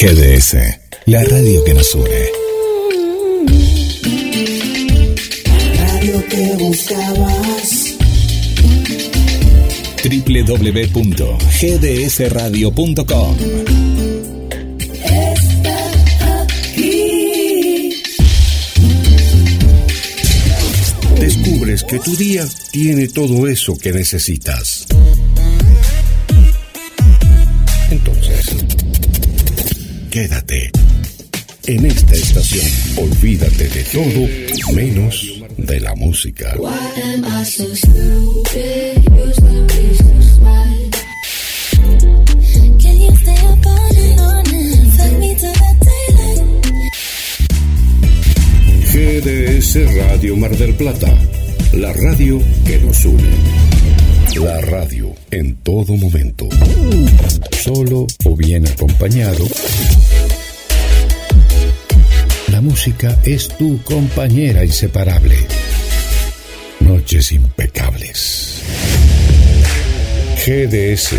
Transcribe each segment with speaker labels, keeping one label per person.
Speaker 1: GDS, la radio que nos une.
Speaker 2: La radio que buscabas.
Speaker 1: www.gdsradio.com
Speaker 2: Está aquí.
Speaker 3: Descubres que tu día tiene todo eso que necesitas. Quédate. En esta estación, olvídate de todo menos de la música. GDS Radio Mar del Plata, la radio que nos une. La radio en todo momento. Solo o bien acompañado. La música es tu compañera inseparable. Noches impecables. GDS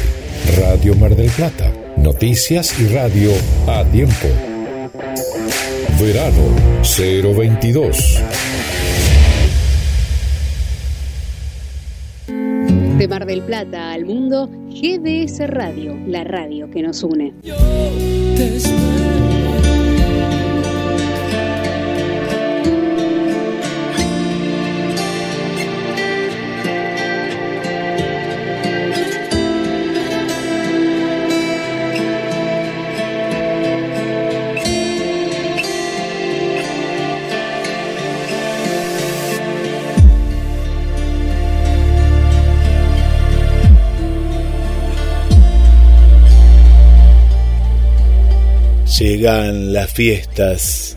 Speaker 3: Radio Mar del Plata. Noticias y radio a tiempo. Verano 022.
Speaker 4: De Mar del Plata al mundo, GDS Radio, la radio que nos une.
Speaker 5: Llegan las fiestas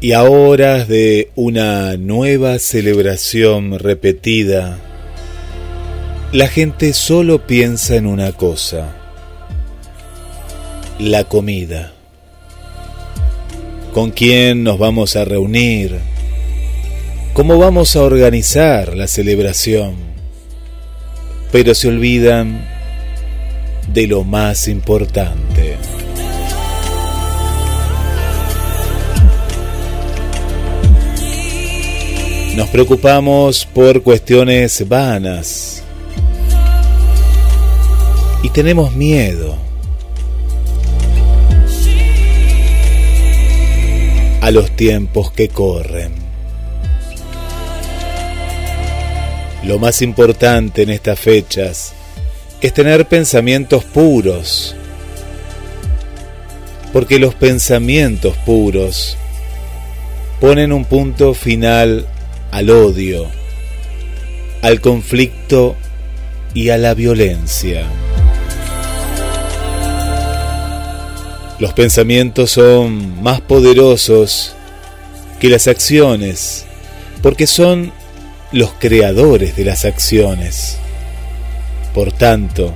Speaker 5: y a horas de una nueva celebración repetida, la gente solo piensa en una cosa, la comida. ¿Con quién nos vamos a reunir? ¿Cómo vamos a organizar la celebración? Pero se olvidan de lo más importante. Nos preocupamos por cuestiones vanas y tenemos miedo a los tiempos que corren. Lo más importante en estas fechas es tener pensamientos puros, porque los pensamientos puros ponen un punto final al odio, al conflicto y a la violencia. Los pensamientos son más poderosos que las acciones, porque son los creadores de las acciones. Por tanto,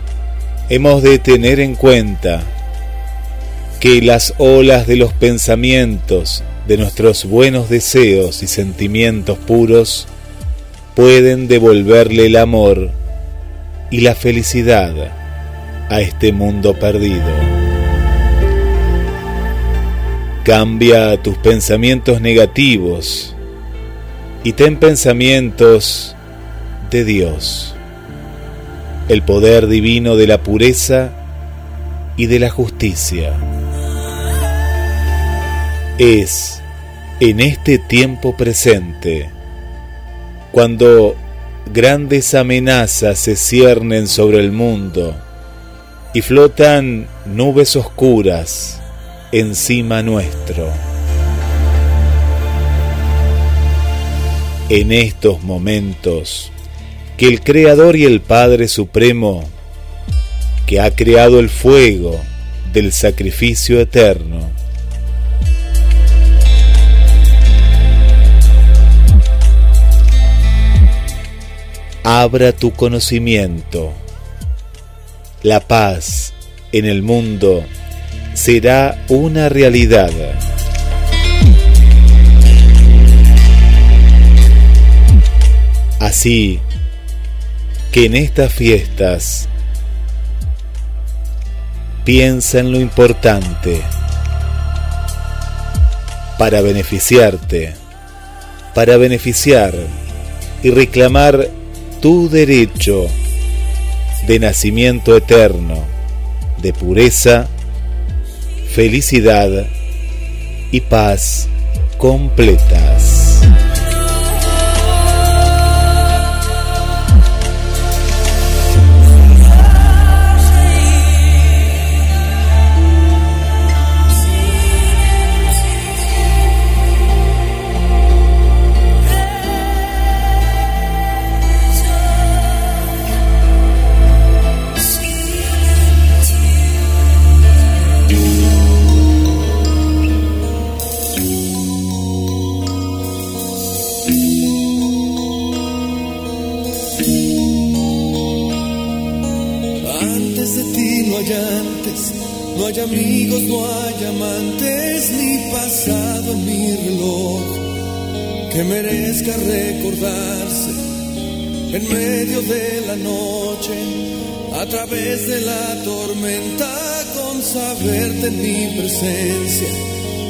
Speaker 5: hemos de tener en cuenta que las olas de los pensamientos de nuestros buenos deseos y sentimientos puros pueden devolverle el amor y la felicidad a este mundo perdido. Cambia tus pensamientos negativos y ten pensamientos de Dios, el poder divino de la pureza y de la justicia es en este tiempo presente, cuando grandes amenazas se ciernen sobre el mundo y flotan nubes oscuras encima nuestro. En estos momentos, que el Creador y el Padre Supremo, que ha creado el fuego del sacrificio eterno, abra tu conocimiento. La paz en el mundo será una realidad. Así que en estas fiestas piensa en lo importante, para beneficiarte, para beneficiar y reclamar tu derecho de nacimiento eterno, de pureza, felicidad y paz completas.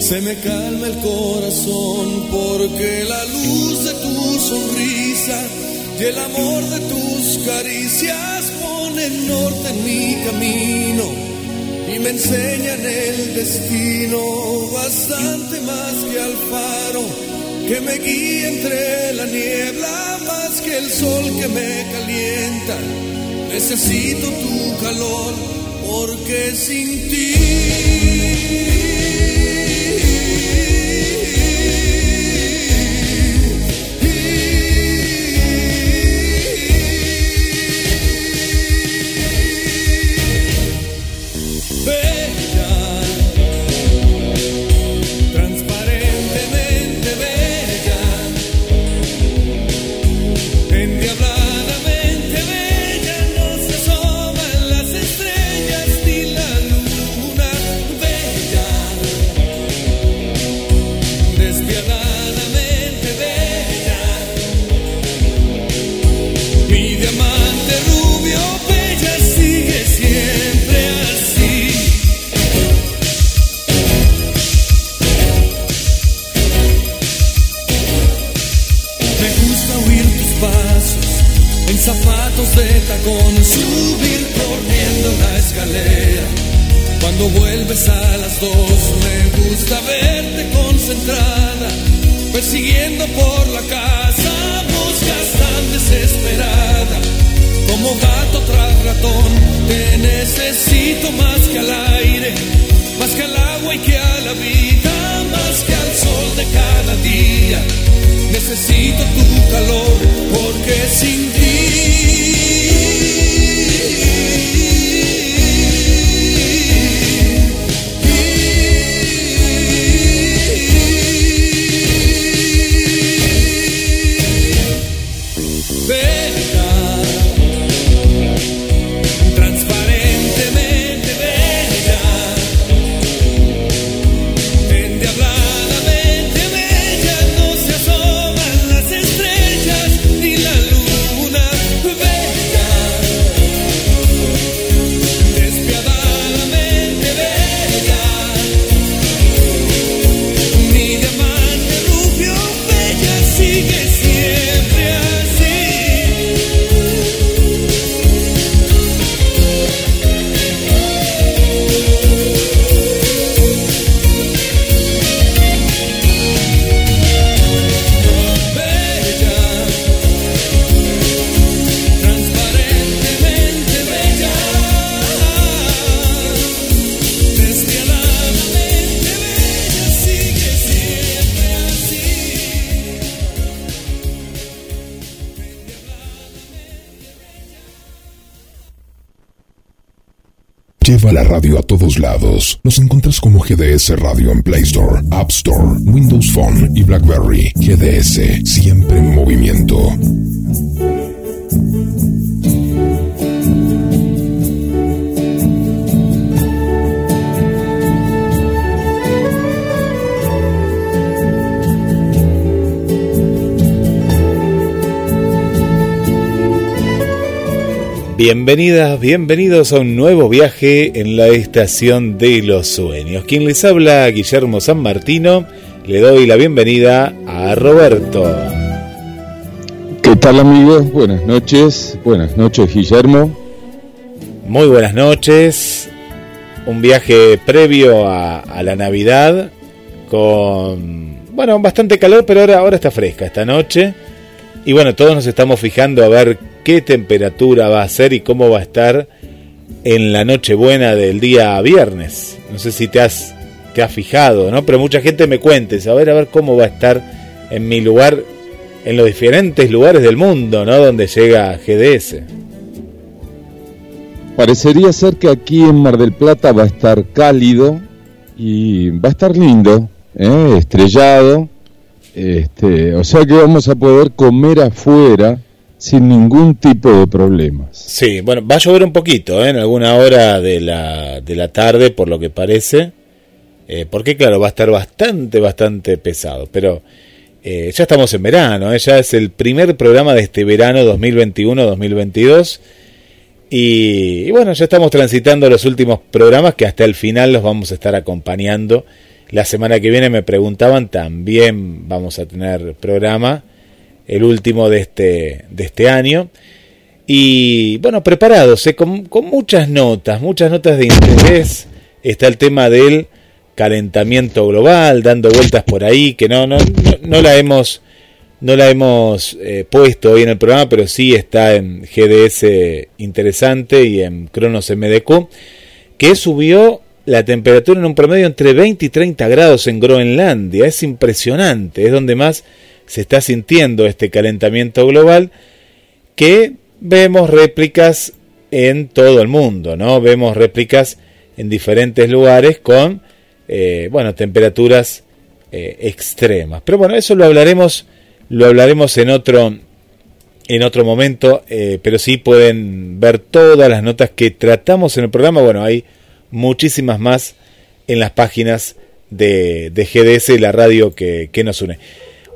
Speaker 6: Se me calma el corazón porque la luz de tu sonrisa y el amor de tus caricias ponen norte en mi camino y me enseñan el destino bastante más que al faro que me guía entre la niebla más que el sol que me calienta. Necesito tu calor porque sin ti You. Cuando vuelves a las dos me gusta verte concentrada, persiguiendo por la casa, buscas tan desesperada. Como gato tras ratón, te necesito más que al aire, más que al agua y que a la vida, más que al sol de cada día. Necesito tu calor, porque sin ti
Speaker 3: lados. Nos encuentras como GDS Radio en Play Store, App Store, Windows Phone y BlackBerry. GDS, siempre en movimiento.
Speaker 5: Bienvenidas, bienvenidos a un nuevo viaje en la estación de los sueños. Quien les habla, Guillermo San Martino, le doy la bienvenida a Roberto.
Speaker 7: ¿Qué tal amigos? Buenas noches. Buenas noches Guillermo.
Speaker 5: Muy buenas noches. Un viaje previo a, a la Navidad con, bueno, bastante calor, pero ahora, ahora está fresca esta noche. Y bueno, todos nos estamos fijando a ver qué temperatura va a ser y cómo va a estar en la noche buena del día viernes. No sé si te has te has fijado, ¿no? Pero mucha gente me cuente, a ver, a ver cómo va a estar en mi lugar, en los diferentes lugares del mundo, ¿no? Donde llega GDS.
Speaker 7: Parecería ser que aquí en Mar del Plata va a estar cálido y va a estar lindo, ¿eh? estrellado. Este, o sea que vamos a poder comer afuera sin ningún tipo de problemas.
Speaker 5: Sí, bueno, va a llover un poquito ¿eh? en alguna hora de la, de la tarde, por lo que parece eh, porque claro, va a estar bastante, bastante pesado. Pero eh, ya estamos en verano, ¿eh? ya es el primer programa de este verano 2021-2022. Y, y, bueno, ya estamos transitando los últimos programas que hasta el final los vamos a estar acompañando. La semana que viene me preguntaban, también vamos a tener programa, el último de este, de este año. Y bueno, preparados, con, con muchas notas, muchas notas de interés. Está el tema del calentamiento global, dando vueltas por ahí, que no, no, no, la hemos, no la hemos eh, puesto hoy en el programa, pero sí está en GDS interesante y en Cronos MDQ, que subió la temperatura en un promedio entre 20 y 30 grados en Groenlandia. Es impresionante, es donde más se está sintiendo este calentamiento global que vemos réplicas en todo el mundo, ¿no? Vemos réplicas en diferentes lugares con eh, bueno, temperaturas eh, extremas. Pero bueno, eso lo hablaremos, lo hablaremos en otro, en otro momento, eh, pero sí pueden ver todas las notas que tratamos en el programa. Bueno, hay muchísimas más en las páginas de, de GDS, la radio que, que, nos une.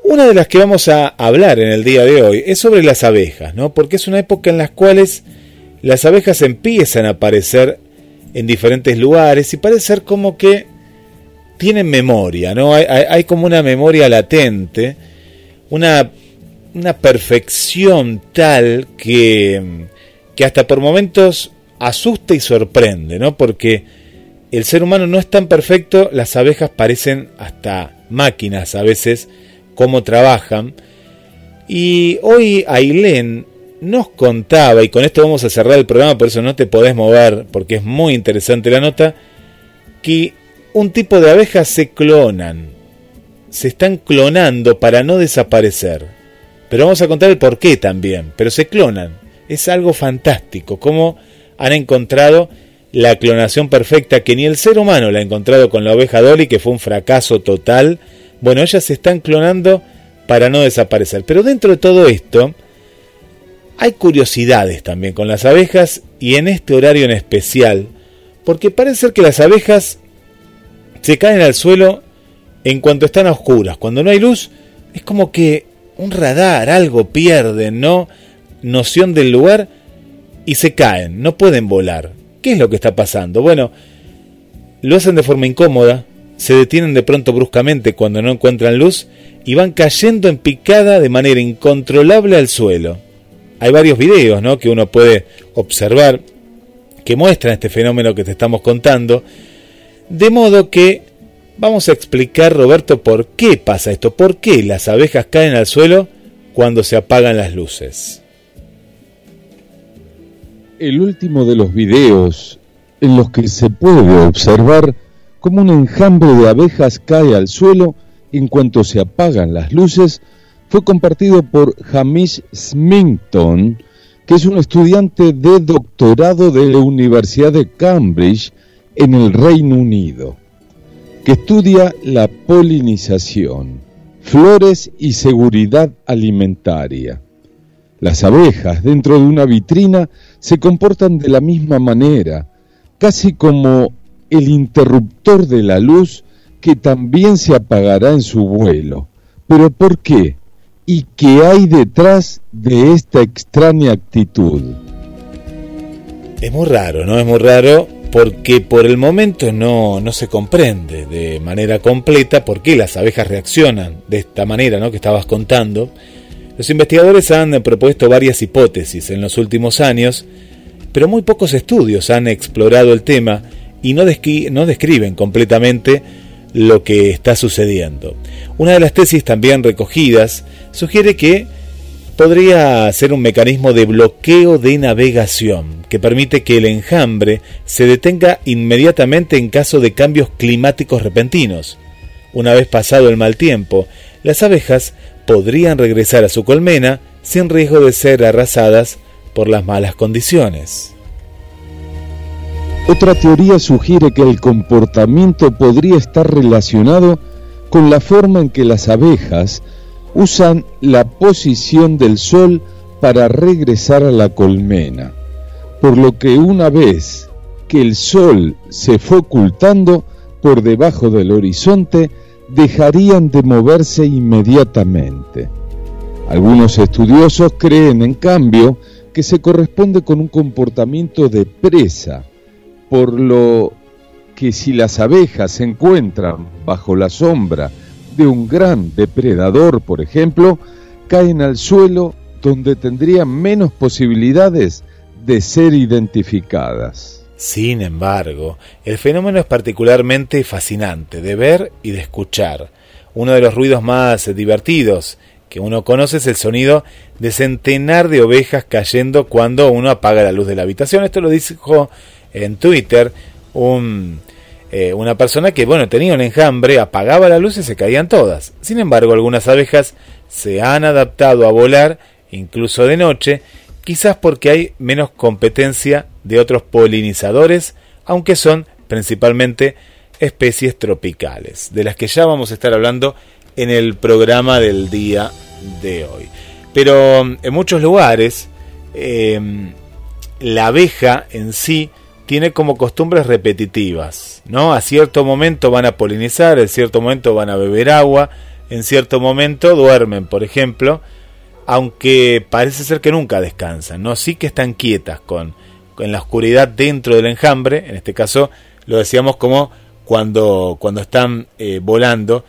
Speaker 5: Una de las que vamos a hablar en el día de hoy es sobre las abejas, ¿no? Porque es una época en las cuales las abejas empiezan a aparecer en diferentes lugares y parece ser como que tienen memoria, ¿no? Hay, hay, como una memoria latente, una, una perfección tal que, que hasta por momentos asusta y sorprende, ¿no? Porque el ser humano no es tan perfecto, las abejas parecen hasta máquinas a veces, cómo trabajan. Y hoy Ailén nos contaba, y con esto vamos a cerrar el programa, por eso no te podés mover, porque es muy interesante la nota, que un tipo de abejas se clonan. Se están clonando para no desaparecer. Pero vamos a contar el por qué también. Pero se clonan. Es algo fantástico. Cómo han encontrado la clonación perfecta que ni el ser humano la ha encontrado con la oveja Dolly, que fue un fracaso total. Bueno, ellas se están clonando para no desaparecer. Pero dentro de todo esto, hay curiosidades también con las abejas y en este horario en especial, porque parece ser que las abejas se caen al suelo en cuanto están a oscuras. Cuando no hay luz, es como que un radar, algo pierden, ¿no? Noción del lugar y se caen, no pueden volar. ¿Qué es lo que está pasando? Bueno, lo hacen de forma incómoda, se detienen de pronto bruscamente cuando no encuentran luz y van cayendo en picada de manera incontrolable al suelo. Hay varios videos ¿no? que uno puede observar que muestran este fenómeno que te estamos contando de modo que vamos a explicar, Roberto, por qué pasa esto, por qué las abejas caen al suelo cuando se apagan las luces.
Speaker 7: El último de los videos en los que se puede observar cómo un enjambre de abejas cae al suelo en cuanto se apagan las luces fue compartido por Hamish Smington, que es un estudiante de doctorado de la Universidad de Cambridge en el Reino Unido, que estudia la polinización, flores y seguridad alimentaria. Las abejas dentro de una vitrina se comportan de la misma manera, casi como el interruptor de la luz que también se apagará en su vuelo. ¿Pero por qué? ¿Y qué hay detrás de esta extraña actitud?
Speaker 5: Es muy raro, ¿no? Es muy raro porque por el momento no, no se comprende de manera completa por qué las abejas reaccionan de esta manera ¿no? que estabas contando. Los investigadores han propuesto varias hipótesis en los últimos años, pero muy pocos estudios han explorado el tema y no, describen completamente lo que está sucediendo. Una de las tesis también recogidas sugiere que podría ser un mecanismo de bloqueo de navegación que permite que el enjambre se detenga inmediatamente en caso de cambios climáticos repentinos. Una vez pasado el mal tiempo, las abejas podrían regresar a su colmena sin riesgo de ser arrasadas por las malas condiciones.
Speaker 7: Otra teoría sugiere que el comportamiento podría estar relacionado con la forma en que las abejas usan la posición del sol para regresar a la colmena, por lo que una vez que el sol se fue ocultando por debajo del horizonte, dejarían de moverse inmediatamente. Algunos estudiosos creen, en cambio, que se corresponde con un comportamiento de presa, por lo que si las abejas se encuentran bajo la sombra de un gran depredador, por ejemplo, caen al suelo donde tendrían menos posibilidades de ser identificadas.
Speaker 5: Sin embargo, el fenómeno es particularmente fascinante de ver y de escuchar. Uno de los ruidos más divertidos que uno conoce es el sonido de centenar de ovejas cayendo cuando uno apaga la luz de la habitación. Esto lo dijo en Twitter eh, una persona que, bueno, tenía un enjambre, apagaba la luz y se caían todas. Sin embargo, algunas abejas se han adaptado a volar, incluso de noche, quizás porque hay menos competencia de otros polinizadores, aunque son principalmente especies tropicales, de las que ya vamos a estar hablando en el programa del día de hoy. Pero en muchos lugares, eh, la abeja en sí tiene como costumbres repetitivas, ¿no? A cierto momento van a polinizar, en cierto momento van a beber agua, en cierto momento duermen, por ejemplo, aunque parece ser que nunca descansan, ¿no? Sí que están quietas con, en la oscuridad dentro del enjambre, en este caso lo decíamos como cuando, cuando están eh, volando,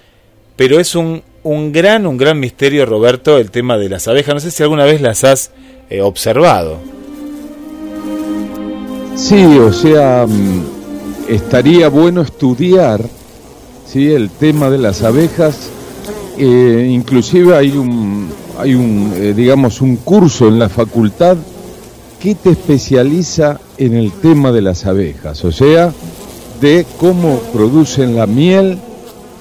Speaker 5: pero es un, un gran, un gran misterio, Roberto, el tema de las abejas. No sé si alguna vez las has eh, observado.
Speaker 7: Sí, o sea, mm, estaría bueno estudiar ¿sí? el tema de las abejas. Eh, inclusive hay un, hay un eh, digamos, un curso en la facultad que te especializa en el tema de las abejas, o sea, de cómo producen la miel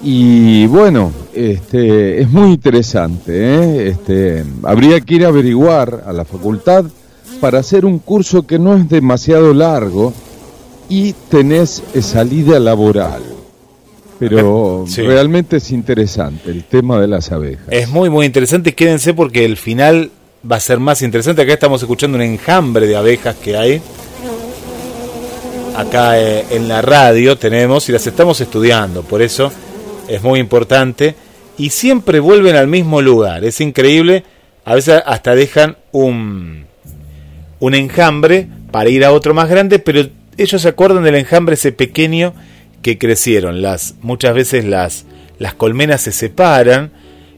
Speaker 7: y bueno, este, es muy interesante. ¿eh? Este, habría que ir a averiguar a la facultad para hacer un curso que no es demasiado largo y tenés salida laboral. Pero realmente es interesante el tema de las abejas.
Speaker 5: Es muy, muy interesante. Quédense porque el final va a ser más interesante. Acá estamos escuchando un enjambre de abejas que hay. Acá eh, en la radio tenemos y las estamos estudiando. Por eso es muy importante. Y siempre vuelven al mismo lugar. Es increíble. A veces hasta dejan un, un enjambre para ir a otro más grande, pero ellos se acuerdan del enjambre ese pequeño que crecieron. Las, muchas veces las, las colmenas se separan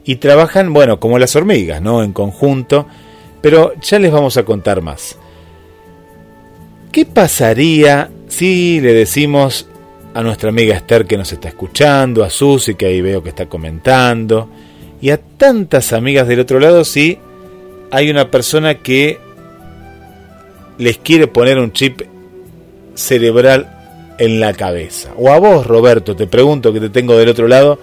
Speaker 5: y trabajan, bueno, como las hormigas, ¿no? En conjunto, pero ya les vamos a contar más. ¿Qué pasaría si le decimos a nuestra amiga Esther que nos está escuchando, a Susi que ahí veo que está comentando, y a tantas amigas del otro lado si hay una persona que les quiere poner un chip cerebral en la cabeza. O a vos, Roberto, te pregunto que te tengo del otro lado,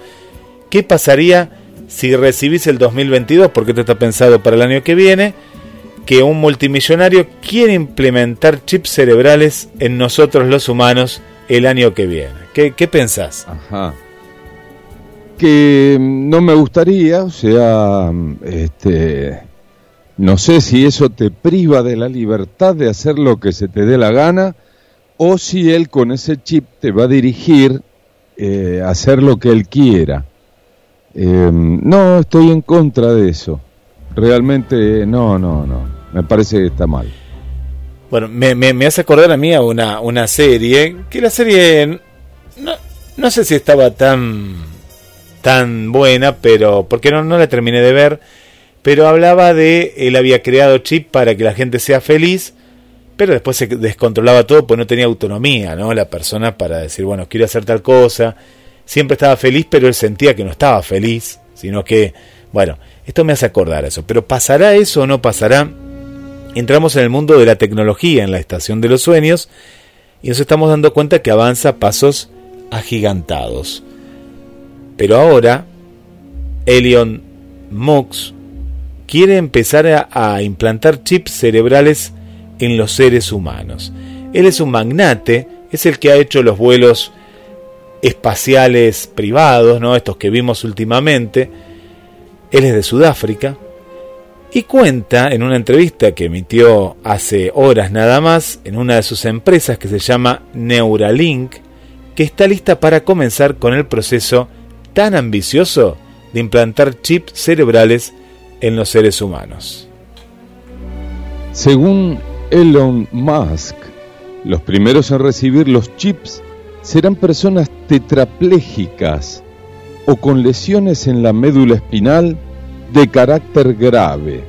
Speaker 5: ¿qué pasaría si recibís el 2022, porque esto está pensado para el año que viene, que un multimillonario quiere implementar chips cerebrales en nosotros los humanos el año que viene? ¿Qué, qué pensás?
Speaker 7: Ajá. Que no me gustaría, o sea, este, no sé si eso te priva de la libertad de hacer lo que se te dé la gana o si él con ese chip te va a dirigir eh, a hacer lo que él quiera. Em, no, estoy en contra de eso. Realmente no, no, no. Me parece que está mal.
Speaker 5: Bueno, me, me, hace acordar a mí a una, una serie, que la serie no, no sé si estaba tan, tan buena, pero porque no, no la terminé de ver, pero hablaba de él había creado chip para que la gente sea feliz, pero después se descontrolaba todo, pues no tenía autonomía, ¿no? La persona para decir, bueno, quiero hacer tal cosa, siempre estaba feliz, pero él sentía que no estaba feliz, sino que, bueno, esto me hace acordar eso, pero ¿pasará eso o no pasará? entramos en el mundo de la tecnología, en la estación de los sueños, y nos estamos dando cuenta que avanza a pasos agigantados. Pero ahora, Elion Mux quiere empezar a, implantar chips cerebrales en los seres humanos. Él es un magnate, es el que ha hecho los vuelos espaciales privados, ¿no? estos que vimos últimamente. Él es de Sudáfrica y cuenta en una entrevista que emitió hace horas nada más en una de sus empresas que se llama Neuralink, que está lista para comenzar con el proceso tan ambicioso de implantar chips cerebrales en los seres humanos.
Speaker 7: Según Elon Musk, los primeros en recibir los chips serán personas tetraplégicas o con lesiones en la médula espinal de carácter grave.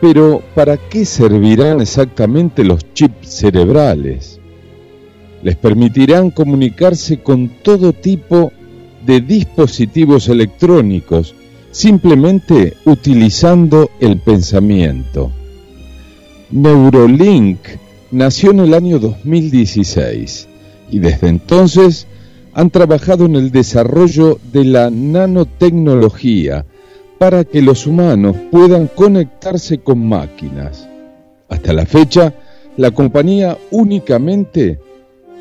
Speaker 7: Pero ¿para qué servirán exactamente los chips cerebrales? Les permitirán comunicarse con todo tipo de dispositivos electrónicos simplemente utilizando el pensamiento. Neurolink nació en el año 2016 y desde entonces han trabajado en el desarrollo de la nanotecnología para que los humanos puedan conectarse con máquinas. Hasta la fecha, la compañía únicamente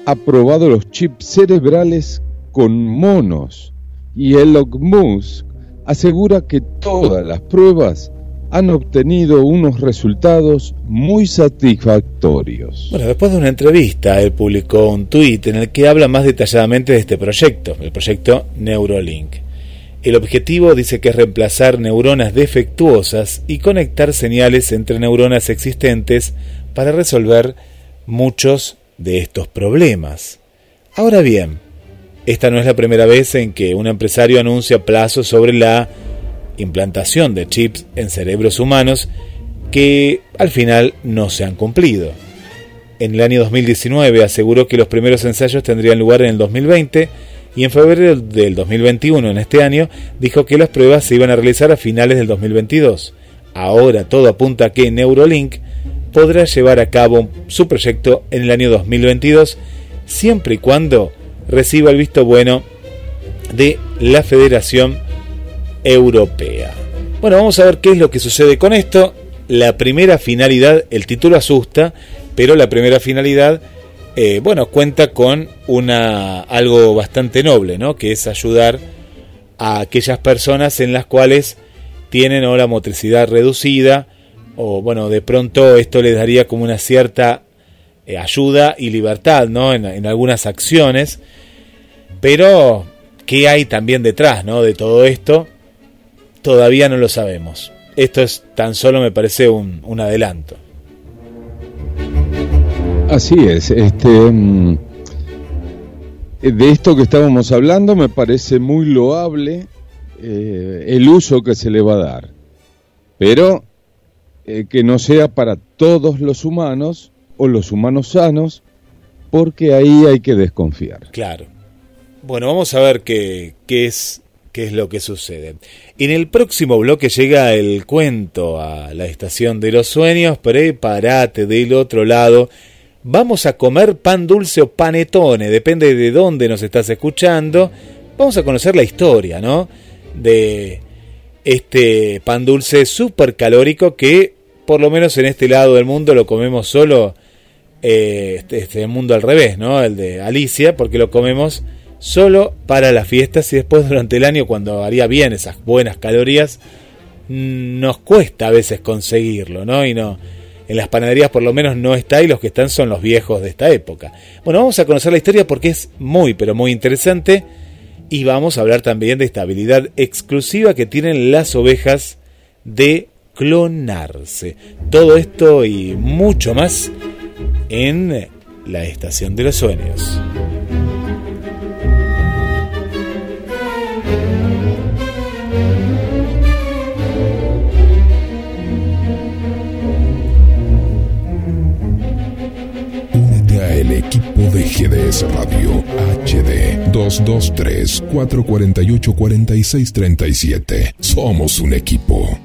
Speaker 7: ha probado los chips cerebrales con monos y Elon Musk asegura que todas las pruebas han obtenido unos resultados muy satisfactorios.
Speaker 5: Bueno, después de una entrevista, él publicó un tuit en el que habla más detalladamente de este proyecto, el proyecto Neurolink. El objetivo dice que es reemplazar neuronas defectuosas y conectar señales entre neuronas existentes para resolver muchos de estos problemas. Ahora bien, esta no es la primera vez en que un empresario anuncia plazos sobre la implantación de chips en cerebros humanos que al final no se han cumplido. En el año 2019 aseguró que los primeros ensayos tendrían lugar en el 2020 y en febrero del 2021, en este año, dijo que las pruebas se iban a realizar a finales del 2022. Ahora todo apunta a que Neurolink podrá llevar a cabo su proyecto en el año 2022, siempre y cuando reciba el visto bueno de la Federación Europea. Bueno, vamos a ver qué es lo que sucede con esto. La primera finalidad, el título asusta, pero la primera finalidad eh, bueno, cuenta con una, algo bastante noble, ¿no? que es ayudar a aquellas personas en las cuales tienen la motricidad reducida o bueno, de pronto esto les daría como una cierta eh, ayuda y libertad ¿no? En, algunas acciones, pero ¿qué hay también detrás ¿no? de todo esto? Todavía no lo sabemos. Esto es tan solo me parece un, un adelanto.
Speaker 7: Así es, este mm, de esto que estábamos hablando me parece muy loable eh, el uso que se le va a dar, pero eh, que no sea para todos los humanos o los humanos sanos, porque ahí hay que desconfiar.
Speaker 5: Claro. Bueno, vamos a ver qué, qué es qué es lo que sucede. En el próximo bloque llega el cuento a la estación de los sueños, prepárate del otro lado vamos a comer pan dulce o panetone, depende de dónde nos estás escuchando. Vamos a conocer la historia, ¿no? De este pan dulce súper calórico que, por lo menos en este lado del mundo, lo comemos solo, eh, este, este mundo al revés, ¿no? El de Alicia, porque lo comemos solo para las fiestas y después durante el año, cuando haría bien esas buenas calorías, nos cuesta a veces conseguirlo, ¿no? Y no en las panaderías por lo menos no está y los que están son los viejos de esta época. Bueno, vamos a conocer la historia porque es muy, pero muy interesante y vamos a hablar también de esta habilidad exclusiva que tienen las ovejas de clonarse. Todo esto y mucho más en la estación de los sueños.
Speaker 8: Únete a el equipo de GDS Radio HD 223 448 4637. Somos un equipo.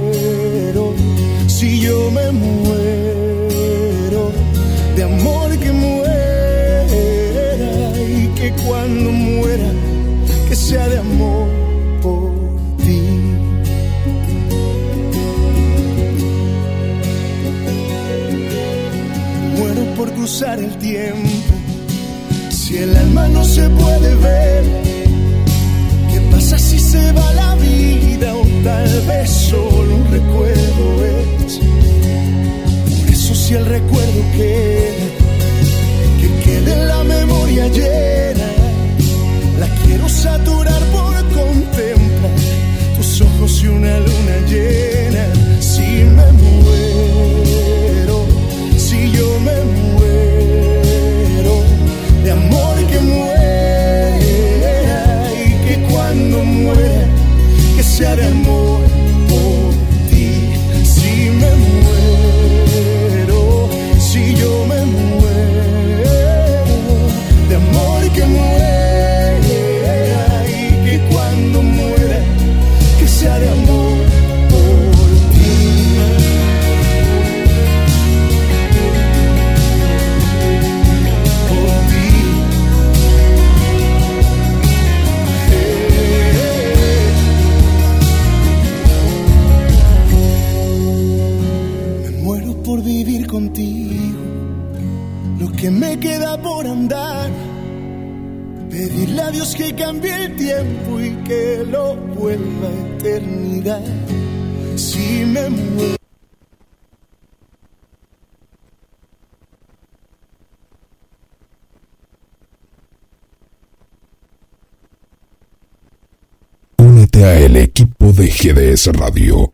Speaker 9: si yo me muero, de amor que muera y que cuando muera, que sea de amor por ti. Muero por cruzar el tiempo, si el alma no se puede ver. ¿Qué pasa si se va la vida o tal vez solo un recuerdo es? Si el recuerdo queda, que quede la memoria llena, la quiero saturar por contemplar tus ojos y una luna llena. Si me muero, contigo, lo que me queda por andar. Pedirle a Dios que cambie el tiempo y que lo vuelva a eternidad. Si me muero.
Speaker 8: Únete a el equipo de GDS Radio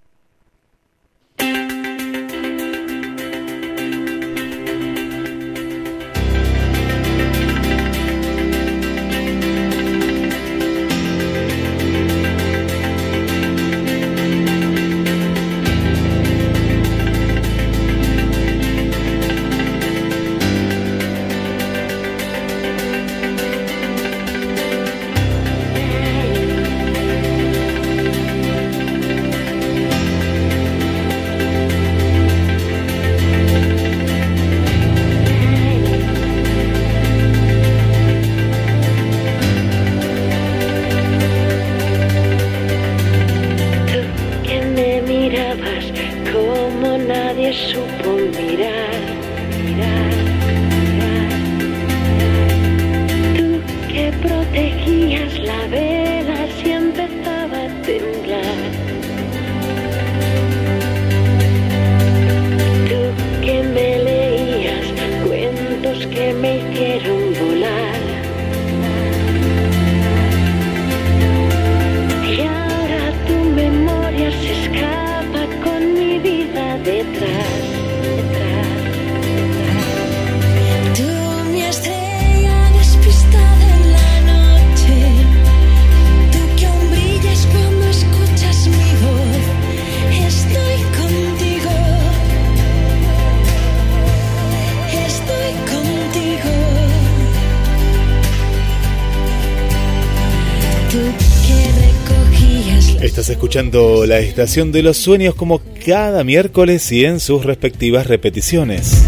Speaker 5: escuchando la Estación de los Sueños como cada miércoles y en sus respectivas repeticiones.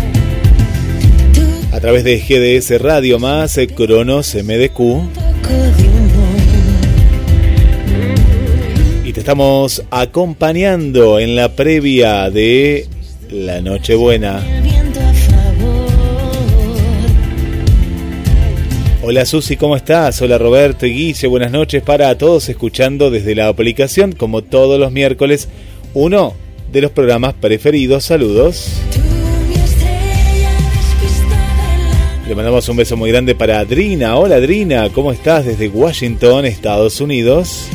Speaker 5: A través de GDS Radio más eh, Cronos MDQ.
Speaker 10: Y te
Speaker 5: estamos acompañando en la previa de La Nochebuena. Hola Susi, ¿cómo estás? Hola Roberto y Guille, buenas noches para todos escuchando desde la aplicación, como todos los miércoles, uno de los programas preferidos. Saludos. Le mandamos un beso muy grande para Adrina. Hola Adrina, ¿cómo estás? Desde Washington, Estados Unidos.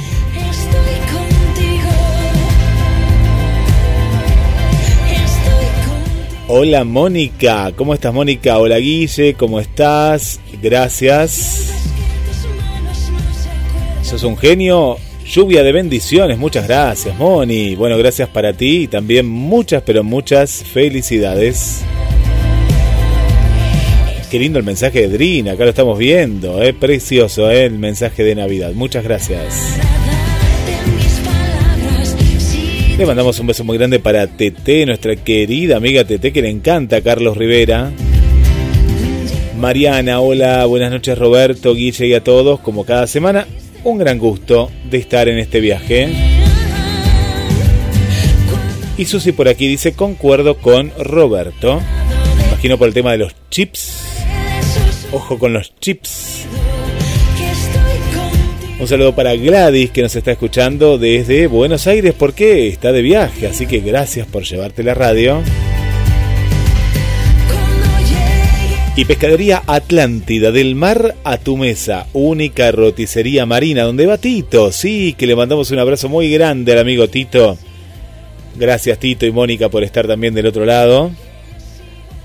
Speaker 5: Hola Mónica, ¿cómo estás Mónica? Hola Guille, ¿cómo estás? Gracias. Sos un genio. Lluvia de bendiciones, muchas gracias Moni. Bueno, gracias para ti y también muchas, pero muchas felicidades. Qué lindo el mensaje de Drina, acá lo estamos viendo, es precioso ¿eh? el mensaje de Navidad. Muchas gracias. Le mandamos un beso muy grande para Tete, nuestra querida amiga Tete, que le encanta a Carlos Rivera. Mariana, hola, buenas noches Roberto, Guille y a todos, como cada semana, un gran gusto de estar en este viaje. Y Susi por aquí dice, concuerdo con Roberto. Imagino por el tema de los chips. Ojo con los chips. Un saludo para Gladys que nos está escuchando desde Buenos Aires porque está de viaje, así que gracias por llevarte la radio. Y Pescadería Atlántida, del mar a tu mesa, única roticería marina, donde va Tito, sí, que le mandamos un abrazo muy grande al amigo Tito. Gracias Tito y Mónica por estar también del otro lado.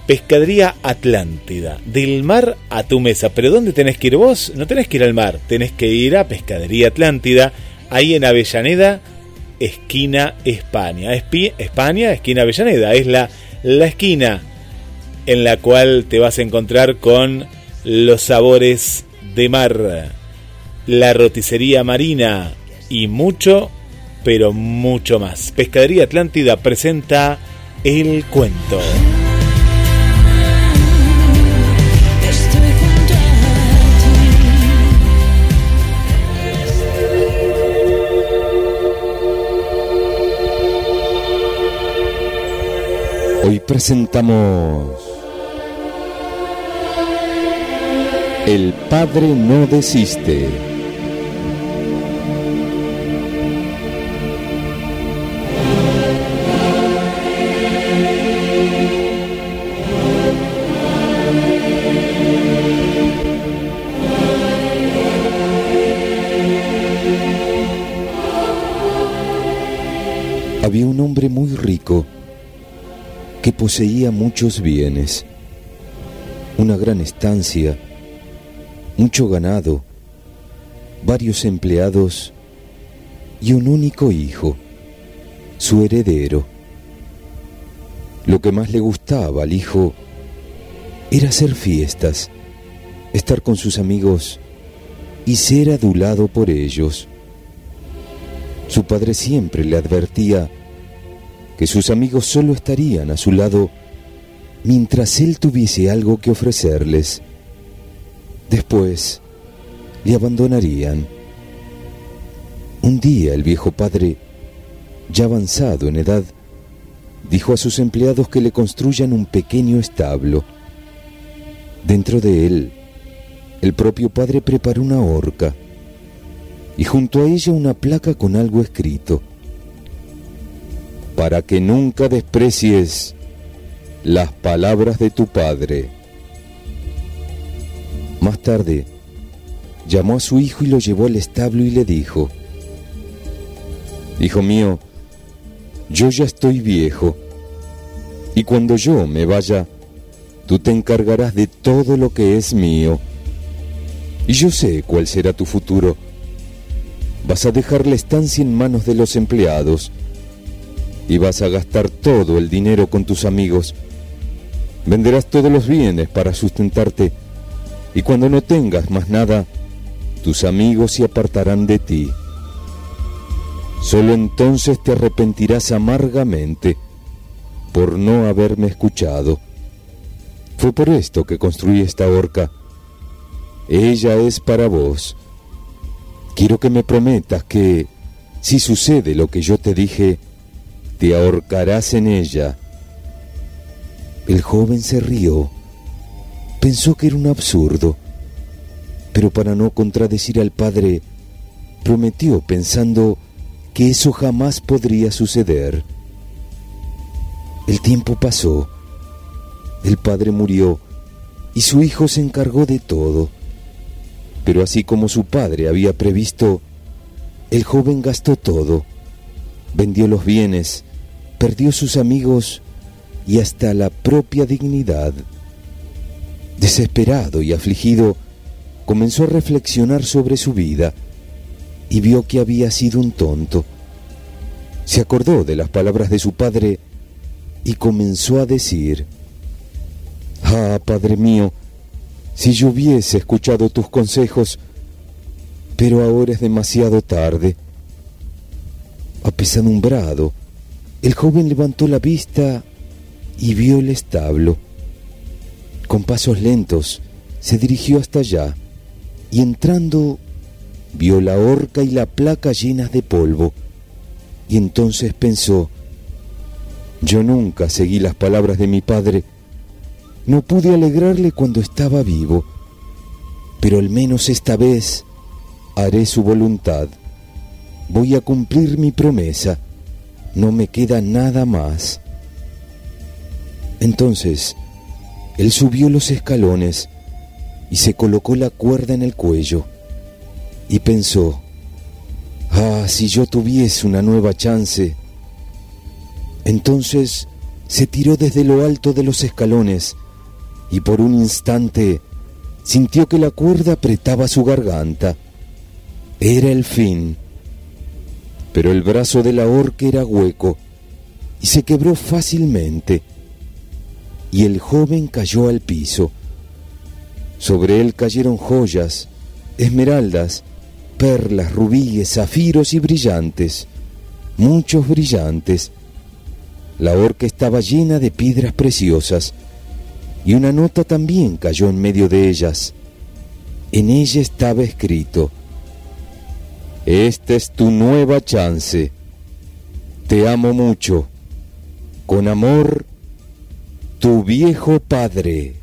Speaker 5: Pescadería Atlántida, del mar a tu mesa. ¿Pero dónde tenés que ir vos? No tenés que ir al mar, tenés que ir a Pescadería Atlántida, ahí en Avellaneda, esquina España. Espi- España, esquina Avellaneda, es la, la esquina en la cual te vas a encontrar con los sabores de mar, la roticería marina y mucho, pero mucho más. Pescadería Atlántida presenta El Cuento.
Speaker 11: Hoy presentamos El Padre no desiste. Había un hombre muy rico que poseía muchos bienes, una gran estancia, mucho ganado, varios empleados y un único hijo, su heredero. Lo que más le gustaba al hijo era hacer fiestas, estar con sus amigos y ser adulado por ellos. Su padre siempre le advertía que sus amigos solo estarían a su lado mientras él tuviese algo que ofrecerles. Después le abandonarían. Un día el viejo padre, ya avanzado en edad, dijo a sus empleados que le construyan un pequeño establo. Dentro de él, el propio padre preparó una horca y junto a ella una placa con algo escrito para que nunca desprecies las palabras de tu padre. Más tarde, llamó a su hijo y lo llevó al establo y le dijo, Hijo mío, yo ya estoy viejo, y cuando yo me vaya, tú te encargarás de todo lo que es mío, y yo sé cuál será tu futuro. Vas a dejar la estancia en manos de los empleados, y vas a gastar todo el dinero con tus amigos. Venderás todos los bienes para sustentarte y cuando no tengas más nada, tus amigos se apartarán de ti. Solo entonces te arrepentirás amargamente por no haberme escuchado. Fue por esto que construí esta horca. Ella es para vos. Quiero que me prometas que, Si sucede lo que yo te dije, te ahorcarás en ella. El joven se rió. Pensó que era un absurdo, pero para no contradecir al padre, prometió pensando que eso jamás podría suceder. El tiempo pasó, el padre murió y su hijo se encargó de todo. Pero así como su padre había previsto, el joven gastó todo, vendió los bienes, perdió sus amigos y hasta la propia dignidad. Desesperado y afligido, comenzó a reflexionar sobre su vida y vio que había sido un tonto. Se acordó de las palabras de su padre y comenzó a decir, Ah, Padre mío, si yo hubiese escuchado tus consejos, pero ahora es demasiado tarde. Apesadumbrado, el joven levantó la vista y vio el establo. Con pasos lentos se dirigió hasta allá y entrando vio la horca y la placa llenas de polvo. Y entonces pensó, yo nunca seguí las palabras de mi padre, no pude alegrarle cuando estaba vivo, pero al menos esta vez haré su voluntad. Voy a cumplir mi promesa, no me queda nada más. Entonces, él subió los escalones y se colocó la cuerda en el cuello y pensó, ah, si yo tuviese una nueva chance. Entonces se tiró desde lo alto de los escalones y por un instante sintió que la cuerda apretaba su garganta. Era el fin. Pero el brazo de la horca era hueco y se quebró fácilmente. Y el joven cayó al piso. Sobre él cayeron joyas, esmeraldas, perlas, rubíes, zafiros y brillantes, muchos brillantes. La horca estaba llena de piedras preciosas y una nota también cayó en medio de ellas. En ella estaba escrito, Esta es tu nueva chance. Te amo mucho. Con amor, tu viejo padre.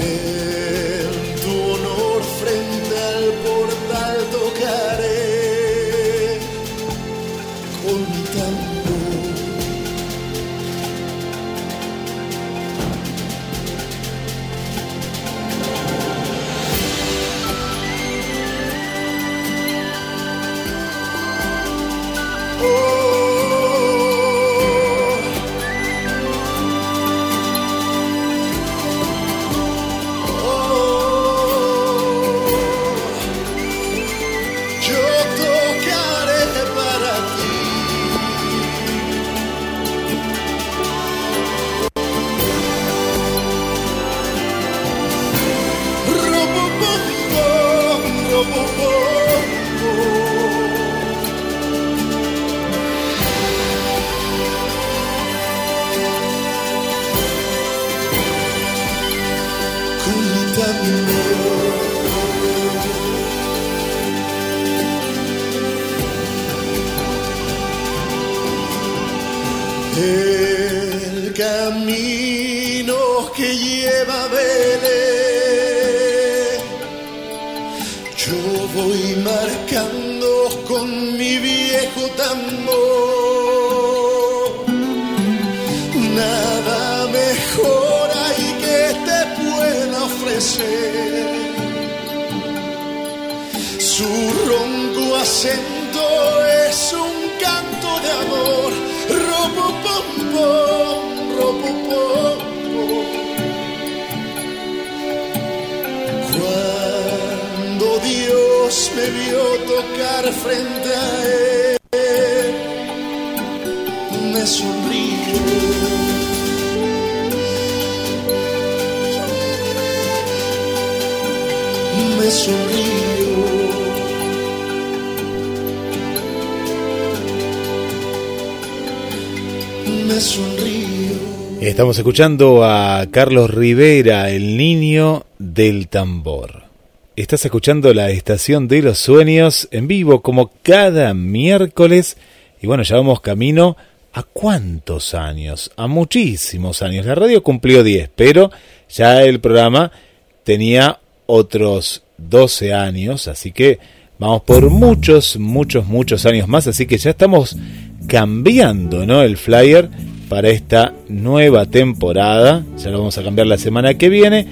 Speaker 12: En
Speaker 6: Me sonrío.
Speaker 5: Estamos escuchando a Carlos Rivera, el niño del tambor. Estás escuchando la estación de los sueños en vivo como cada miércoles. Y bueno, ya vamos camino a cuántos años, a muchísimos años. La radio cumplió 10, pero ya el programa tenía otros 12 años, así que vamos por muchos, muchos, muchos años más. Así que ya estamos cambiando ¿no? el flyer para esta nueva temporada. Ya lo vamos a cambiar la semana que viene.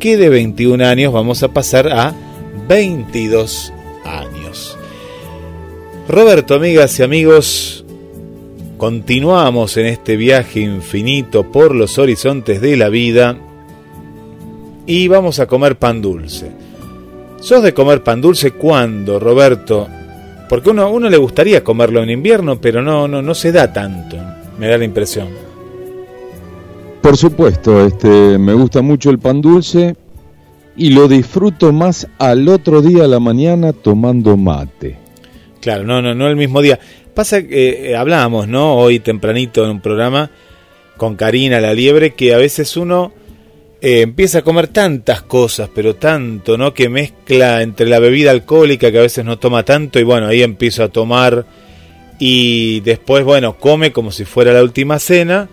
Speaker 5: Que de 21 años vamos a pasar a 22 años. Roberto, amigas y amigos, continuamos en este viaje infinito por los horizontes de la vida y vamos a comer pan dulce. ¿Sos de comer pan dulce cuándo, Roberto? Porque uno, uno le gustaría comerlo en invierno, pero no, no, no se da tanto, me da la impresión.
Speaker 7: Por supuesto, este, me gusta mucho el pan dulce y lo disfruto más al otro día a la mañana tomando mate.
Speaker 5: Claro, no, no, no el mismo día. Pasa que eh, hablábamos, ¿no? Hoy tempranito en un programa con Karina la liebre que a veces uno eh, empieza a comer tantas cosas, pero tanto, ¿no? Que mezcla entre la bebida alcohólica que a veces no toma tanto y bueno, ahí empiezo a tomar y después, bueno, come como si fuera la última cena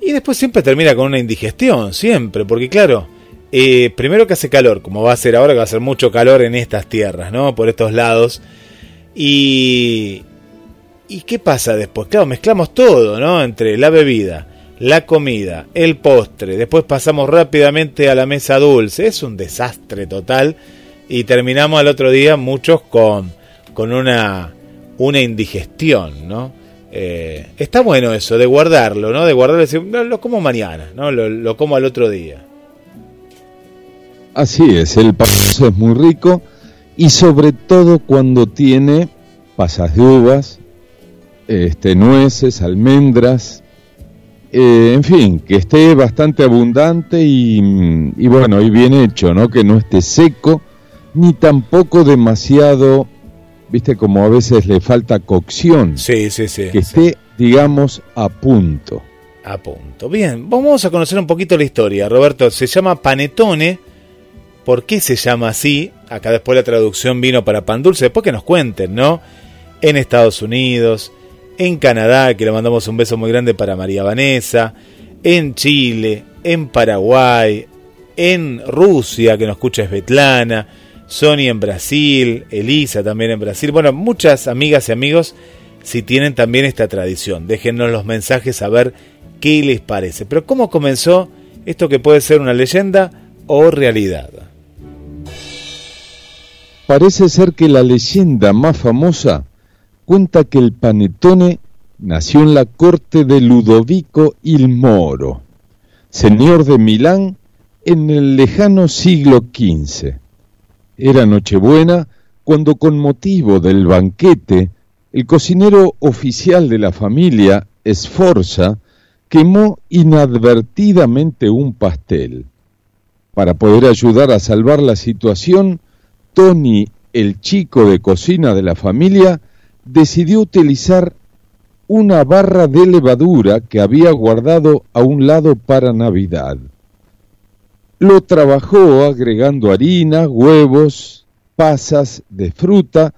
Speaker 5: y después siempre termina con una indigestión, siempre, porque claro, eh, primero que hace calor, como va a ser ahora, que va a hacer mucho calor en estas tierras, ¿no? Por estos lados. Y... ¿Y qué pasa después? Claro, mezclamos todo, ¿no? Entre la bebida, la comida, el postre, después pasamos rápidamente a la mesa dulce, es un desastre total y terminamos al otro día muchos con, con una, una indigestión, ¿no? Eh, está bueno eso, de guardarlo, ¿no? De guardarlo y decir, no, lo como mañana, ¿no? Lo, lo como al otro día.
Speaker 7: Así es, el dulce es muy rico y sobre todo cuando tiene pasas de uvas, este, nueces, almendras, eh, en fin, que esté bastante abundante y, y bueno, y bien hecho, ¿no? Que no esté seco ni tampoco demasiado, viste, como a veces le falta cocción,
Speaker 5: Sí, sí, sí.
Speaker 7: que
Speaker 5: sí.
Speaker 7: esté, digamos, a punto.
Speaker 5: A punto. Bien, vamos a conocer un poquito la historia. Roberto, se llama Panetone por qué se llama así. Acá después la traducción vino para pan dulce, después que nos cuenten, ¿no? En Estados Unidos, en Canadá, que le mandamos un beso muy grande para María Vanessa, en Chile, en Paraguay, en Rusia, que nos escucha Svetlana, Sony en Brasil, Elisa también en Brasil. Bueno, muchas amigas y amigos si tienen también esta tradición. Déjennos los mensajes a ver qué les parece. Pero ¿cómo comenzó esto que puede ser una leyenda o realidad?
Speaker 7: Parece ser que la leyenda más famosa cuenta que el panetone nació en la corte de Ludovico il Moro, señor de Milán en el lejano siglo XV. Era Nochebuena cuando con motivo del banquete el cocinero oficial de la familia, Sforza, quemó inadvertidamente un pastel. Para poder ayudar a salvar la situación, Tony, el chico de cocina de la familia, decidió utilizar una barra de levadura que había guardado a un lado para Navidad. Lo trabajó agregando harina, huevos, pasas de fruta,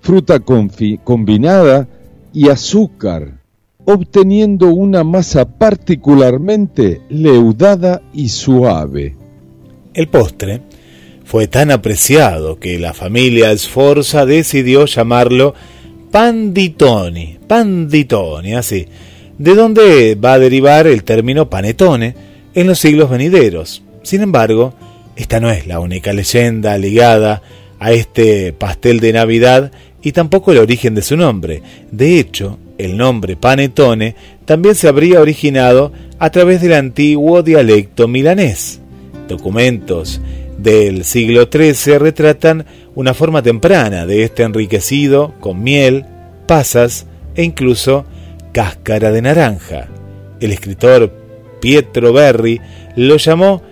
Speaker 7: fruta combinada y azúcar, obteniendo una masa particularmente leudada y suave.
Speaker 5: El postre fue tan apreciado que la familia Sforza decidió llamarlo panditoni, panditoni, así, de donde va a derivar el término panetone en los siglos venideros. Sin embargo, esta no es la única leyenda ligada a este pastel de Navidad y tampoco el origen de su nombre. De hecho, el nombre panetone también se habría originado a través del antiguo dialecto milanés. Documentos del siglo XIII retratan una forma temprana de este enriquecido con miel, pasas e incluso cáscara de naranja. El escritor Pietro Berri lo llamó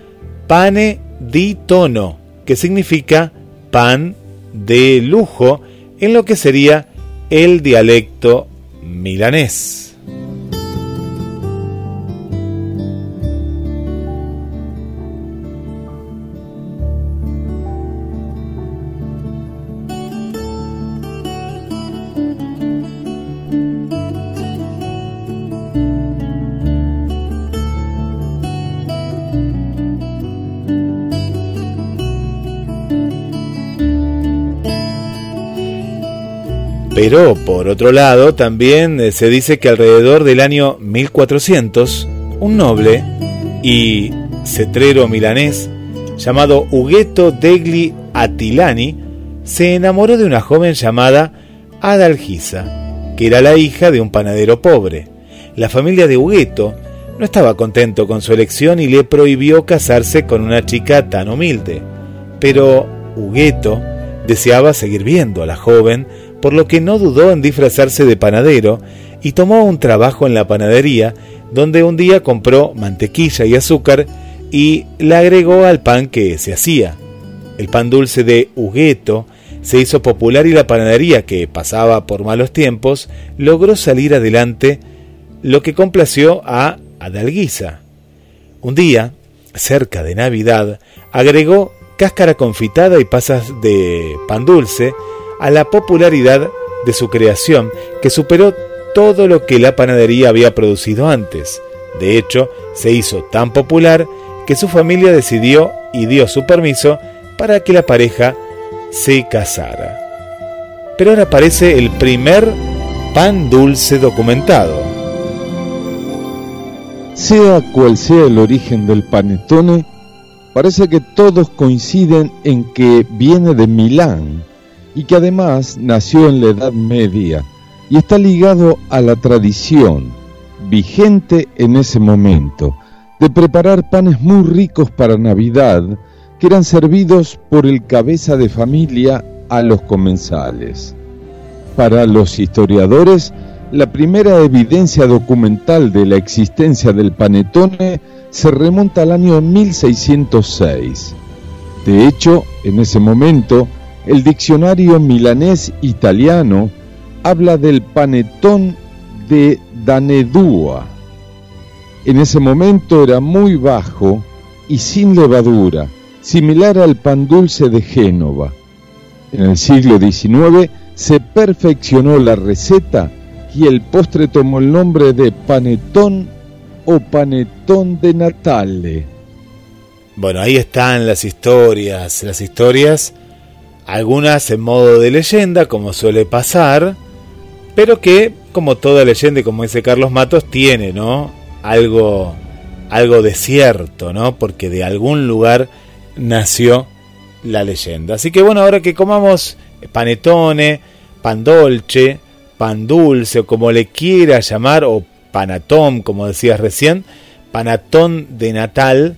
Speaker 5: pane di tono, que significa pan de lujo en lo que sería el dialecto milanés. Pero por otro lado, también eh, se dice que alrededor del año 1400, un noble y cetrero milanés llamado Ughetto degli Attilani se enamoró de una joven llamada Adalgisa, que era la hija de un panadero pobre. La familia de Ughetto no estaba contento con su elección y le prohibió casarse con una chica tan humilde. Pero Ughetto deseaba seguir viendo a la joven por lo que no dudó en disfrazarse de panadero y tomó un trabajo en la panadería, donde un día compró mantequilla y azúcar y la agregó al pan que se hacía. El pan dulce de Hugueto se hizo popular y la panadería, que pasaba por malos tiempos, logró salir adelante, lo que complació a Adalguisa. Un día, cerca de Navidad, agregó cáscara confitada y pasas de pan dulce, a la popularidad de su creación, que superó todo lo que la panadería había producido antes. De hecho, se hizo tan popular que su familia decidió y dio su permiso para que la pareja se casara. Pero ahora aparece el primer pan dulce documentado.
Speaker 7: Sea cual sea el origen del panetone, parece que todos coinciden en que viene de Milán, y que además nació en la Edad Media y está ligado a la tradición vigente en ese momento de preparar panes muy ricos para Navidad que eran servidos por el cabeza de familia a los comensales. Para los historiadores, la primera evidencia documental de la existencia del panetone se remonta al año 1606. De hecho, en ese momento, el diccionario milanés italiano habla del panetón de Danedúa. En ese momento era muy bajo y sin levadura, similar al pan dulce de Génova. En el siglo XIX se perfeccionó la receta y el postre tomó el nombre de panetón o panetón de Natale.
Speaker 5: Bueno, ahí están las historias, las historias, algunas en modo de leyenda, como suele pasar, pero que, como toda leyenda, y como dice Carlos Matos, tiene, ¿no? Algo, algo de cierto, ¿no? Porque de algún lugar nació la leyenda. Así que bueno, ahora que comamos panetone, pan dolce, pan dulce, o como le quiera llamar, o panatón, como decías recién, panatón de Natal,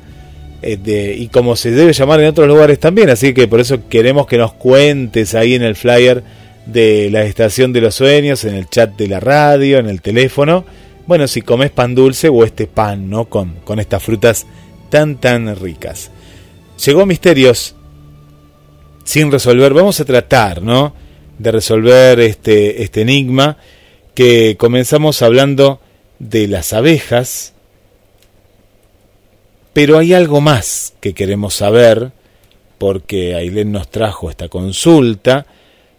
Speaker 5: eh, y como se debe llamar en otros lugares también. Así que por eso queremos que nos cuentes ahí en el flyer de la estación de los sueños, en el chat de la radio, en el teléfono. Bueno, si comes pan dulce o este pan, ¿no? Con, con estas frutas tan, tan ricas. Llegó Misterios sin resolver. Vamos a tratar, ¿no? De resolver este, este enigma que comenzamos hablando de las abejas. Pero hay algo más que queremos saber, porque Ailén nos trajo esta consulta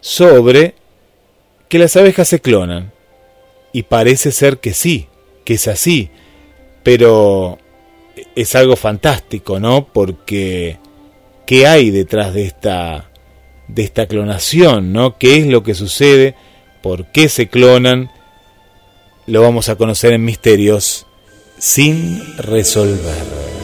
Speaker 5: sobre que las abejas se clonan. Y parece ser que sí, que es así. Pero es algo fantástico, ¿no? Porque ¿qué hay detrás de esta de esta clonación, ¿no? ¿Qué es lo que sucede? ¿Por qué se clonan? Lo vamos a conocer en misterios sin resolver.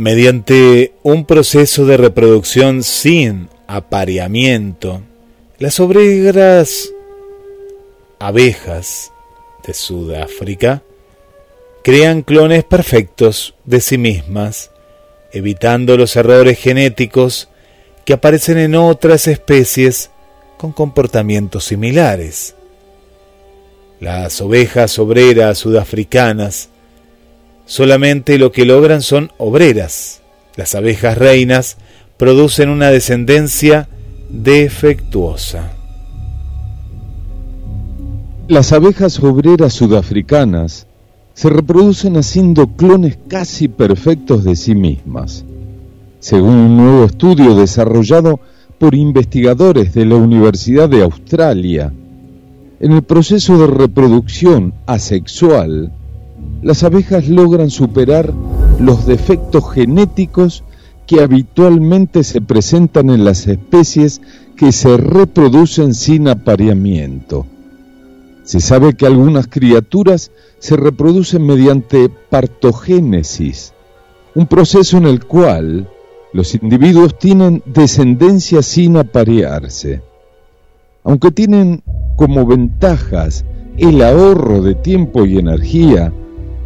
Speaker 5: Mediante un proceso de reproducción sin apareamiento, las obreras abejas de Sudáfrica crean clones perfectos de sí mismas, evitando los errores genéticos que aparecen en otras especies con comportamientos similares. Las ovejas obreras sudafricanas solamente lo que logran son obreras. Las abejas reinas producen una descendencia defectuosa.
Speaker 7: Las abejas obreras sudafricanas se reproducen haciendo clones casi perfectos de sí mismas. Según un nuevo estudio desarrollado por investigadores de la Universidad de Australia, en el proceso de reproducción asexual, las abejas logran superar los defectos genéticos que habitualmente se presentan en las especies que se reproducen sin apareamiento. Se sabe que algunas criaturas se reproducen mediante partogénesis, un proceso en el cual los individuos tienen descendencia sin aparearse. Aunque tienen como ventajas el ahorro de tiempo y energía,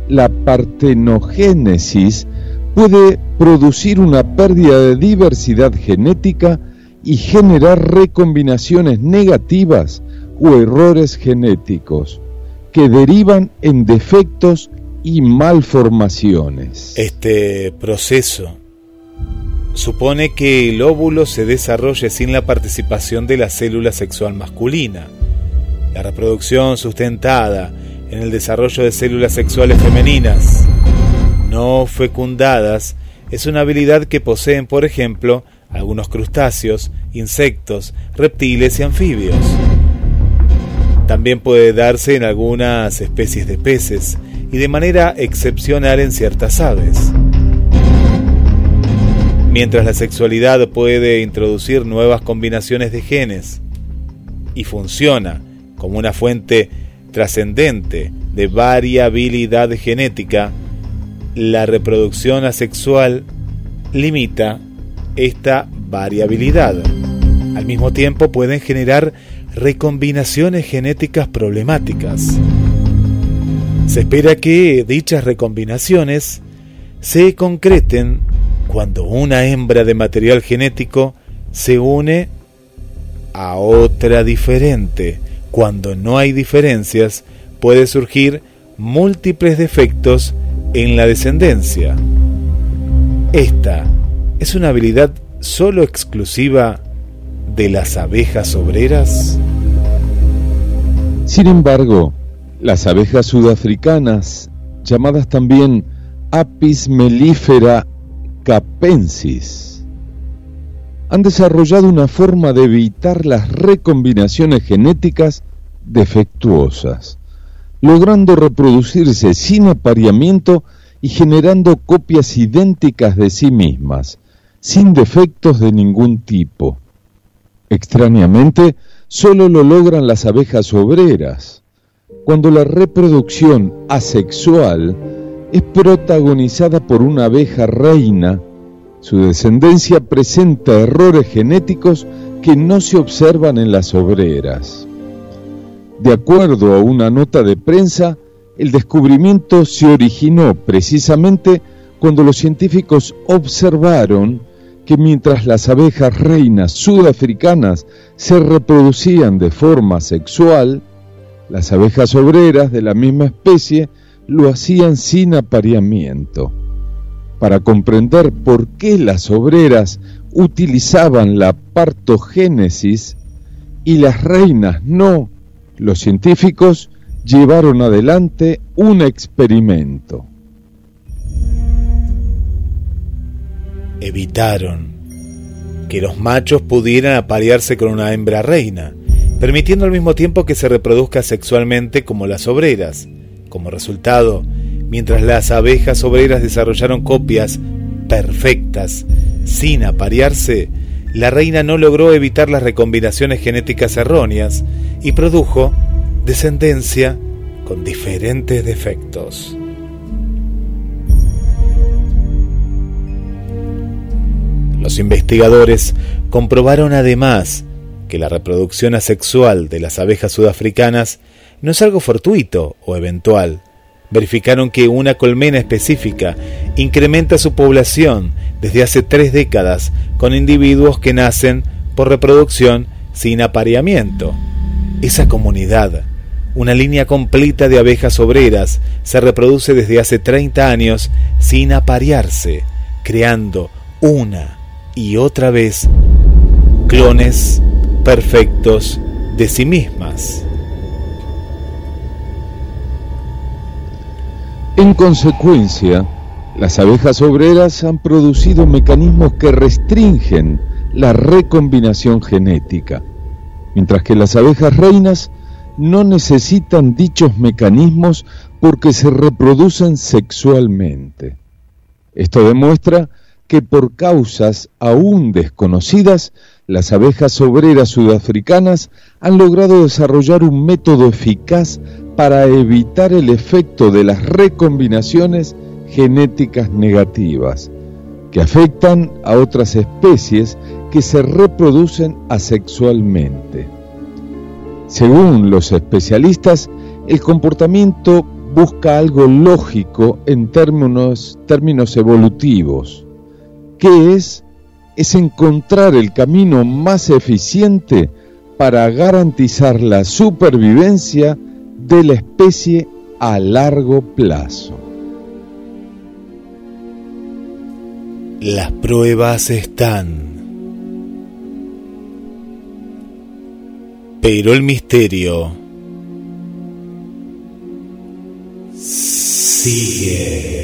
Speaker 7: la partenogénesis puede producir una pérdida de diversidad genética y generar recombinaciones negativas o errores genéticos que derivan en defectos y malformaciones.
Speaker 5: Este proceso supone que el óvulo se desarrolle sin la participación de la célula sexual masculina. La reproducción sustentada en el desarrollo de células sexuales femeninas no fecundadas es una habilidad que poseen, por ejemplo, algunos crustáceos, insectos, reptiles y anfibios. También puede darse en algunas especies de peces y de manera excepcional en ciertas aves. Mientras la sexualidad puede introducir nuevas combinaciones de genes y funciona como una fuente trascendente de variabilidad genética, la reproducción asexual limita esta variabilidad. Al mismo tiempo pueden generar recombinaciones genéticas problemáticas. Se espera que dichas recombinaciones se concreten cuando una hembra de material genético se une a otra diferente. Cuando no hay diferencias, puede surgir múltiples defectos en la descendencia. Esta es una habilidad solo exclusiva de las abejas obreras.
Speaker 7: Sin embargo, las abejas sudafricanas, llamadas también Apis mellifera capensis, han desarrollado una forma de evitar las recombinaciones genéticas defectuosas, logrando reproducirse sin apareamiento y generando copias idénticas de sí mismas, sin defectos de ningún tipo. Extrañamente, solo lo logran las abejas obreras, cuando la reproducción asexual es protagonizada por una abeja reina, su descendencia presenta errores genéticos que no se observan en las obreras. De acuerdo a una nota de prensa, el descubrimiento se originó precisamente cuando los científicos observaron que mientras las abejas reinas sudafricanas se reproducían de forma sexual, las abejas obreras de la misma especie lo hacían sin apareamiento. Para comprender por qué las obreras utilizaban la partogénesis y las reinas no, los científicos llevaron adelante un experimento.
Speaker 5: Evitaron que los machos pudieran aparearse con una hembra reina, permitiendo al mismo tiempo que se reproduzca sexualmente como las obreras. Como resultado, mientras las abejas obreras desarrollaron copias perfectas sin aparearse, la reina no logró evitar las recombinaciones genéticas erróneas y produjo descendencia con diferentes defectos. Los investigadores comprobaron además que la reproducción asexual de las abejas sudafricanas no es algo fortuito o eventual. Verificaron que una colmena específica incrementa su población desde hace tres décadas con individuos que nacen por reproducción sin apareamiento. Esa comunidad, una línea completa de abejas obreras, se reproduce desde hace 30 años sin aparearse, creando una y otra vez clones perfectos de sí mismas.
Speaker 7: En consecuencia, las abejas obreras han producido mecanismos que restringen la recombinación genética, mientras que las abejas reinas no necesitan dichos mecanismos porque se reproducen sexualmente. Esto demuestra que por causas aún desconocidas, las abejas obreras sudafricanas han logrado desarrollar un método eficaz para evitar el efecto de las recombinaciones genéticas negativas, que afectan a otras especies que se reproducen asexualmente. Según los especialistas, el comportamiento busca algo lógico en términos, términos evolutivos ¿Qué es? Es encontrar el camino más eficiente para garantizar la supervivencia de la especie a largo plazo.
Speaker 5: Las pruebas están. Pero el misterio sigue.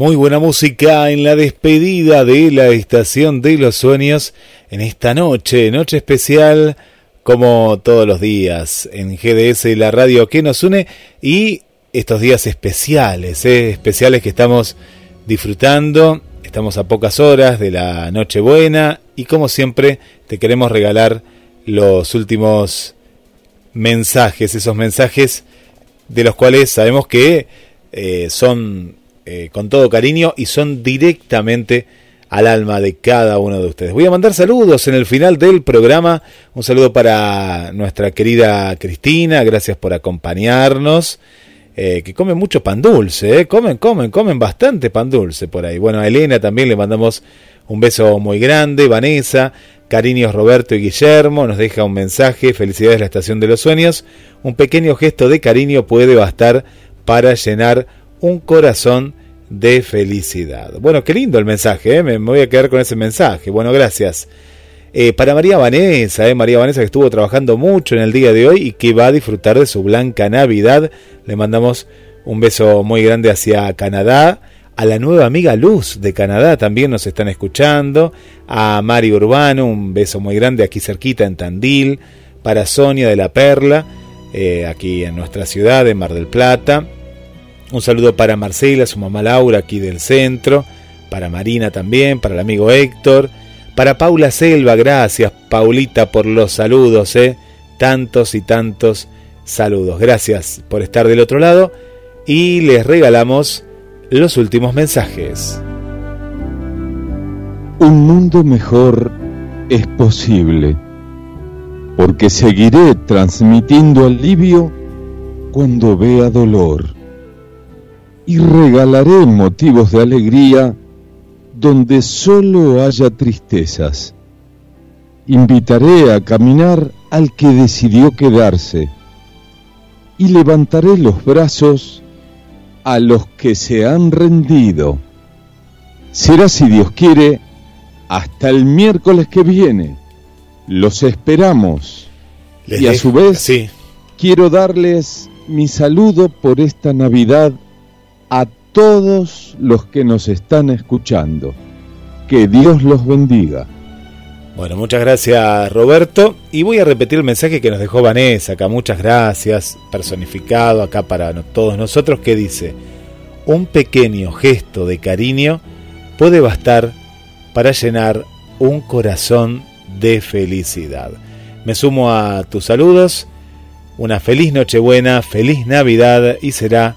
Speaker 5: Muy buena música en la despedida de la Estación de los Sueños en esta noche, noche especial como todos los días en GDS, la radio que nos une y estos días especiales, ¿eh? especiales que estamos disfrutando. Estamos a pocas horas de la Nochebuena y como siempre te queremos regalar los últimos mensajes, esos mensajes de los cuales sabemos que eh, son eh, con todo cariño y son directamente al alma de cada uno de ustedes. Voy a mandar saludos en el final del programa. Un saludo para nuestra querida Cristina, gracias por acompañarnos. Eh, que comen mucho pan dulce, eh. comen, comen, comen bastante pan dulce por ahí. Bueno, a Elena también le mandamos un beso muy grande, Vanessa, cariños Roberto y Guillermo, nos deja un mensaje, felicidades a la Estación de los Sueños, un pequeño gesto de cariño puede bastar para llenar un corazón de felicidad. Bueno, qué lindo el mensaje, ¿eh? me, voy a quedar con ese mensaje. Bueno, gracias. Eh, para María Vanessa, ¿eh? María Vanessa que estuvo trabajando mucho en el día de hoy y que va a disfrutar de su blanca Navidad, le mandamos un beso muy grande hacia Canadá. A la nueva amiga Luz de Canadá también nos están escuchando. A Mari Urbano, un beso muy grande aquí cerquita en Tandil. Para Sonia de la Perla, aquí en nuestra ciudad, en Mar del Plata un saludo para Marcela, su mamá Laura aquí del centro, para Marina también, para el amigo Héctor, para Paula Selva, gracias Paulita por los saludos, ¿eh? tantos y tantos saludos. Gracias por estar del otro lado y les regalamos los últimos mensajes.
Speaker 7: Un mundo mejor es posible, porque seguiré transmitiendo alivio cuando vea dolor y regalaré motivos de alegría donde solo haya tristezas. Invitaré a caminar al que decidió quedarse y levantaré los brazos a los que se han rendido. Será, si Dios quiere, hasta el miércoles que viene. Los esperamos.
Speaker 5: Les
Speaker 7: y a su vez,
Speaker 5: sí.
Speaker 7: quiero darles mi saludo por esta Navidad a todos los que nos están escuchando. Que Dios los bendiga.
Speaker 5: Bueno, muchas gracias Roberto. Y voy a repetir el mensaje que nos dejó Vanessa acá. Muchas gracias, personificado acá para todos nosotros, que dice, un pequeño gesto de cariño puede bastar para llenar un corazón de felicidad. Me sumo a tus saludos. Una feliz Nochebuena, feliz Navidad y será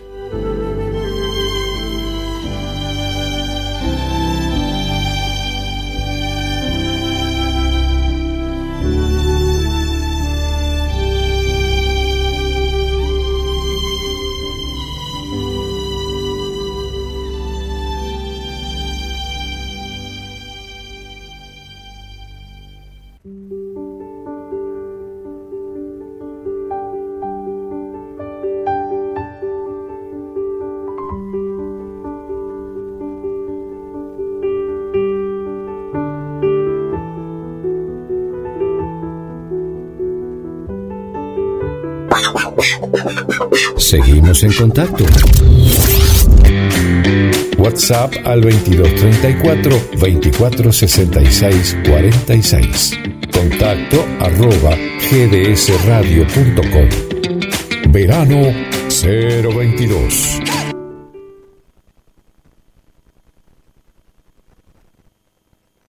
Speaker 3: Seguimos en contacto. WhatsApp al 2234 2466 46. Contacto arroba gdsradio.com. Verano 022.